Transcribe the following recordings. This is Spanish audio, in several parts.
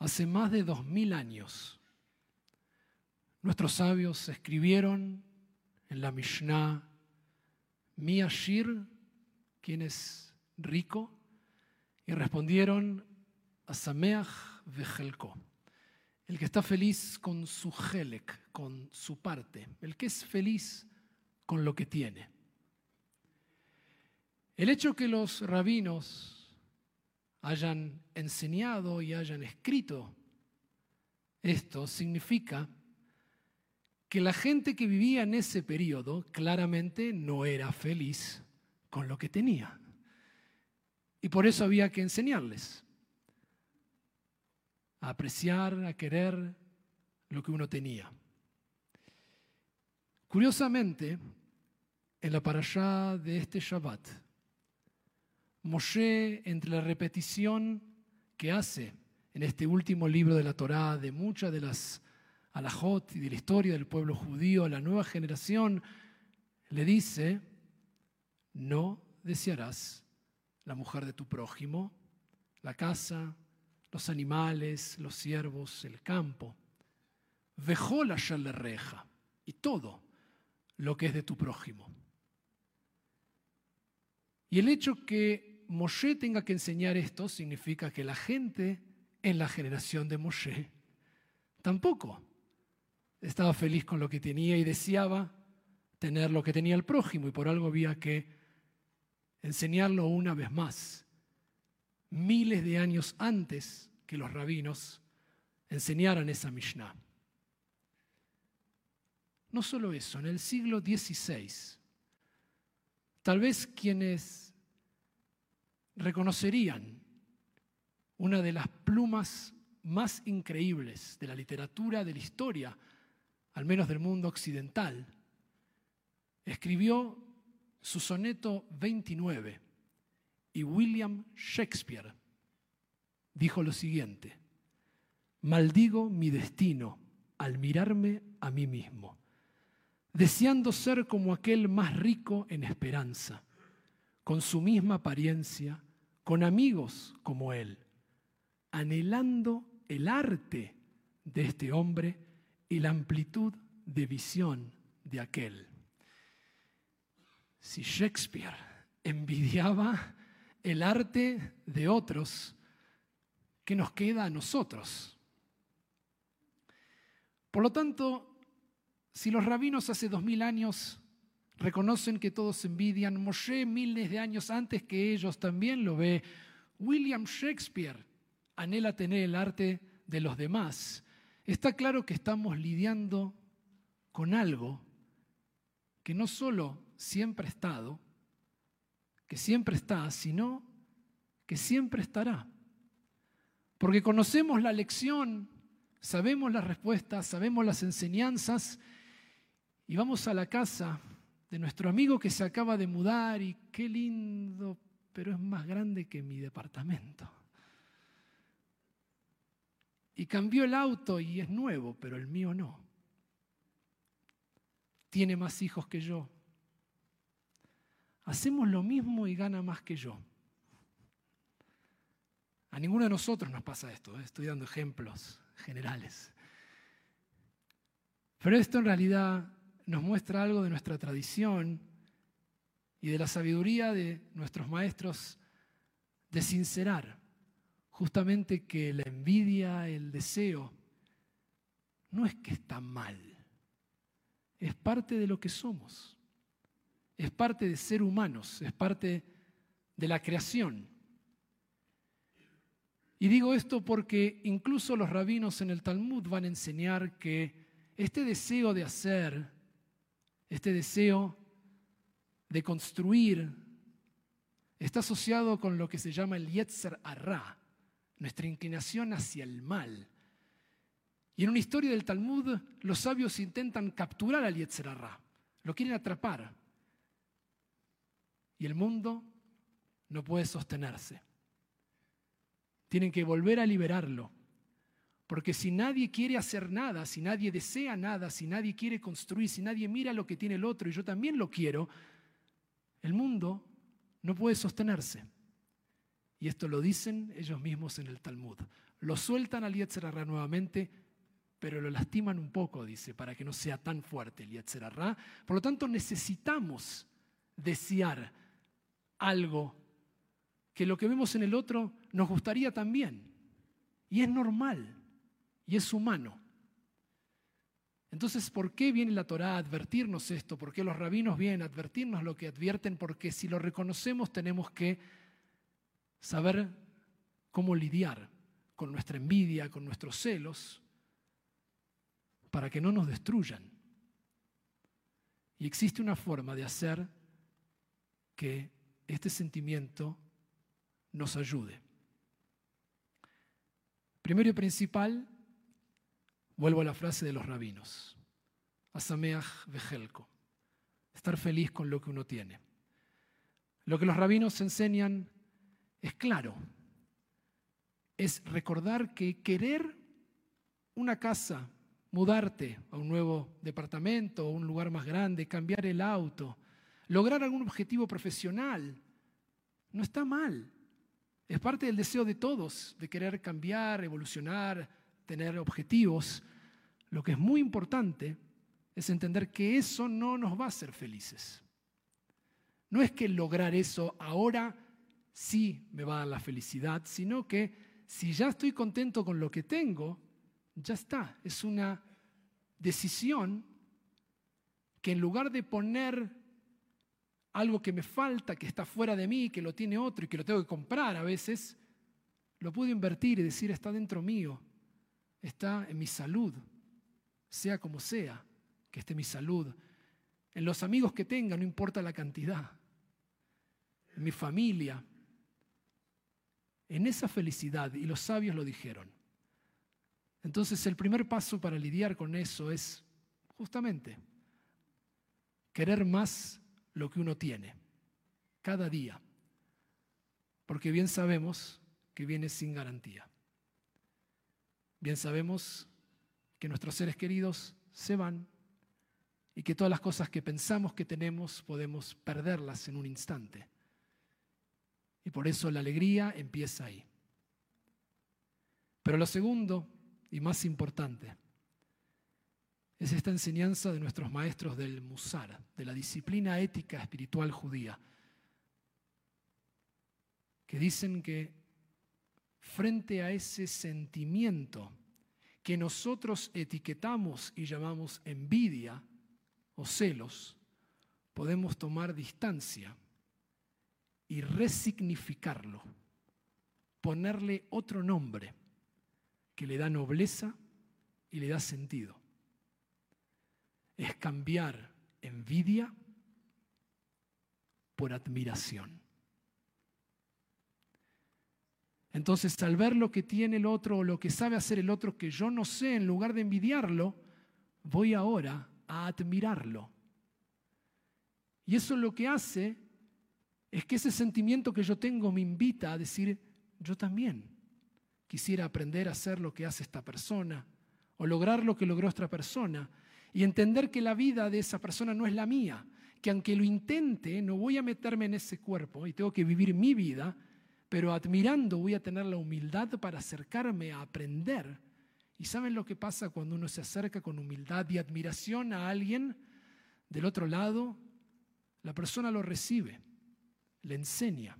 Hace más de dos mil años, nuestros sabios escribieron en la Mishnah, Mi Ashir, ¿quién es rico? Y respondieron, Asameach Vejelko, el que está feliz con su helek, con su parte, el que es feliz con lo que tiene. El hecho que los rabinos hayan enseñado y hayan escrito esto significa que la gente que vivía en ese periodo claramente no era feliz con lo que tenía. Y por eso había que enseñarles a apreciar, a querer lo que uno tenía. Curiosamente, en la parashá de este Shabbat, Moshe, entre la repetición que hace en este último libro de la Torá de muchas de las alajot y de la historia del pueblo judío a la nueva generación, le dice, no desearás la mujer de tu prójimo, la casa, los animales, los siervos, el campo. Vejó la reja y todo lo que es de tu prójimo. Y el hecho que Moshe tenga que enseñar esto significa que la gente en la generación de Moshe tampoco estaba feliz con lo que tenía y deseaba tener lo que tenía el prójimo y por algo había que enseñarlo una vez más, miles de años antes que los rabinos enseñaran esa Mishnah. No solo eso, en el siglo XVI, tal vez quienes reconocerían una de las plumas más increíbles de la literatura, de la historia, al menos del mundo occidental, escribió su soneto 29 y William Shakespeare dijo lo siguiente, maldigo mi destino al mirarme a mí mismo, deseando ser como aquel más rico en esperanza, con su misma apariencia, con amigos como él, anhelando el arte de este hombre y la amplitud de visión de aquel. Si Shakespeare envidiaba el arte de otros, ¿qué nos queda a nosotros? Por lo tanto, si los rabinos hace dos mil años reconocen que todos envidian, Moshe miles de años antes que ellos también lo ve, William Shakespeare anhela tener el arte de los demás. Está claro que estamos lidiando con algo que no solo siempre ha estado, que siempre está, sino que siempre estará. Porque conocemos la lección, sabemos las respuestas, sabemos las enseñanzas y vamos a la casa de nuestro amigo que se acaba de mudar y qué lindo, pero es más grande que mi departamento y cambió el auto y es nuevo, pero el mío no. Tiene más hijos que yo. Hacemos lo mismo y gana más que yo. A ninguno de nosotros nos pasa esto, ¿eh? estoy dando ejemplos generales. Pero esto en realidad nos muestra algo de nuestra tradición y de la sabiduría de nuestros maestros de sincerar justamente que la envidia, el deseo, no es que está mal, es parte de lo que somos, es parte de ser humanos, es parte de la creación. Y digo esto porque incluso los rabinos en el Talmud van a enseñar que este deseo de hacer, este deseo de construir, está asociado con lo que se llama el Yetzer Arra, nuestra inclinación hacia el mal. Y en una historia del Talmud, los sabios intentan capturar al Yetzerará, lo quieren atrapar. Y el mundo no puede sostenerse. Tienen que volver a liberarlo. Porque si nadie quiere hacer nada, si nadie desea nada, si nadie quiere construir, si nadie mira lo que tiene el otro y yo también lo quiero, el mundo no puede sostenerse. Y esto lo dicen ellos mismos en el Talmud. Lo sueltan al Yetzerará nuevamente, pero lo lastiman un poco, dice, para que no sea tan fuerte el Yetzerará. Por lo tanto, necesitamos desear algo que lo que vemos en el otro nos gustaría también. Y es normal, y es humano. Entonces, ¿por qué viene la Torá a advertirnos esto? ¿Por qué los rabinos vienen a advertirnos lo que advierten? Porque si lo reconocemos tenemos que saber cómo lidiar con nuestra envidia, con nuestros celos, para que no nos destruyan. Y existe una forma de hacer que este sentimiento nos ayude. Primero y principal, Vuelvo a la frase de los rabinos. Asameach vejelko. Estar feliz con lo que uno tiene. Lo que los rabinos enseñan es claro. Es recordar que querer una casa, mudarte a un nuevo departamento o un lugar más grande, cambiar el auto, lograr algún objetivo profesional, no está mal. Es parte del deseo de todos de querer cambiar, evolucionar, tener objetivos. Lo que es muy importante es entender que eso no nos va a hacer felices. No es que lograr eso ahora sí me va a dar la felicidad, sino que si ya estoy contento con lo que tengo, ya está. Es una decisión que en lugar de poner algo que me falta, que está fuera de mí, que lo tiene otro y que lo tengo que comprar a veces, lo puedo invertir y decir está dentro mío, está en mi salud, sea como sea, que esté mi salud, en los amigos que tenga, no importa la cantidad, en mi familia, en esa felicidad, y los sabios lo dijeron. Entonces el primer paso para lidiar con eso es justamente querer más lo que uno tiene, cada día, porque bien sabemos que viene sin garantía. Bien sabemos que nuestros seres queridos se van y que todas las cosas que pensamos que tenemos podemos perderlas en un instante. Y por eso la alegría empieza ahí. Pero lo segundo y más importante es esta enseñanza de nuestros maestros del Musar, de la disciplina ética espiritual judía, que dicen que frente a ese sentimiento que nosotros etiquetamos y llamamos envidia o celos, podemos tomar distancia y resignificarlo, ponerle otro nombre que le da nobleza y le da sentido. Es cambiar envidia por admiración. Entonces, al ver lo que tiene el otro o lo que sabe hacer el otro que yo no sé, en lugar de envidiarlo, voy ahora a admirarlo. Y eso lo que hace es que ese sentimiento que yo tengo me invita a decir, yo también quisiera aprender a hacer lo que hace esta persona o lograr lo que logró otra persona y entender que la vida de esa persona no es la mía, que aunque lo intente, no voy a meterme en ese cuerpo y tengo que vivir mi vida pero admirando voy a tener la humildad para acercarme a aprender. ¿Y saben lo que pasa cuando uno se acerca con humildad y admiración a alguien del otro lado? La persona lo recibe, le enseña.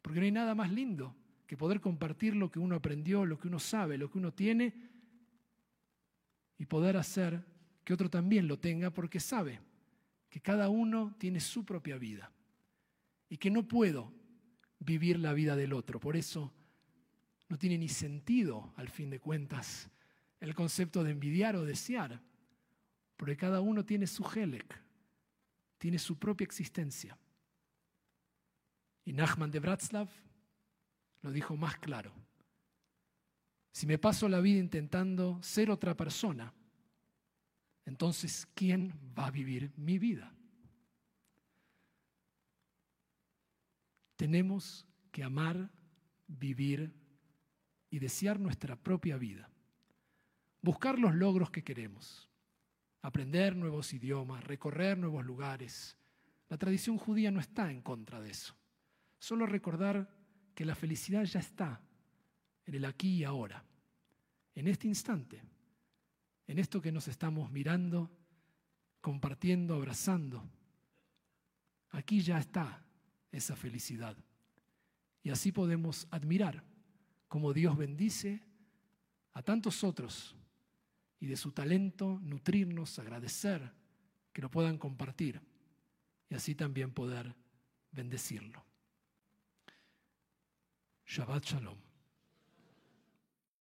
Porque no hay nada más lindo que poder compartir lo que uno aprendió, lo que uno sabe, lo que uno tiene y poder hacer que otro también lo tenga porque sabe que cada uno tiene su propia vida y que no puedo vivir la vida del otro. Por eso no tiene ni sentido, al fin de cuentas, el concepto de envidiar o desear, porque cada uno tiene su Helek, tiene su propia existencia. Y Nachman de Bratslav lo dijo más claro. Si me paso la vida intentando ser otra persona, entonces ¿quién va a vivir mi vida? Tenemos que amar, vivir y desear nuestra propia vida. Buscar los logros que queremos. Aprender nuevos idiomas, recorrer nuevos lugares. La tradición judía no está en contra de eso. Solo recordar que la felicidad ya está en el aquí y ahora, en este instante, en esto que nos estamos mirando, compartiendo, abrazando. Aquí ya está esa felicidad. Y así podemos admirar cómo Dios bendice a tantos otros y de su talento nutrirnos, agradecer, que lo puedan compartir y así también poder bendecirlo. Shabbat Shalom.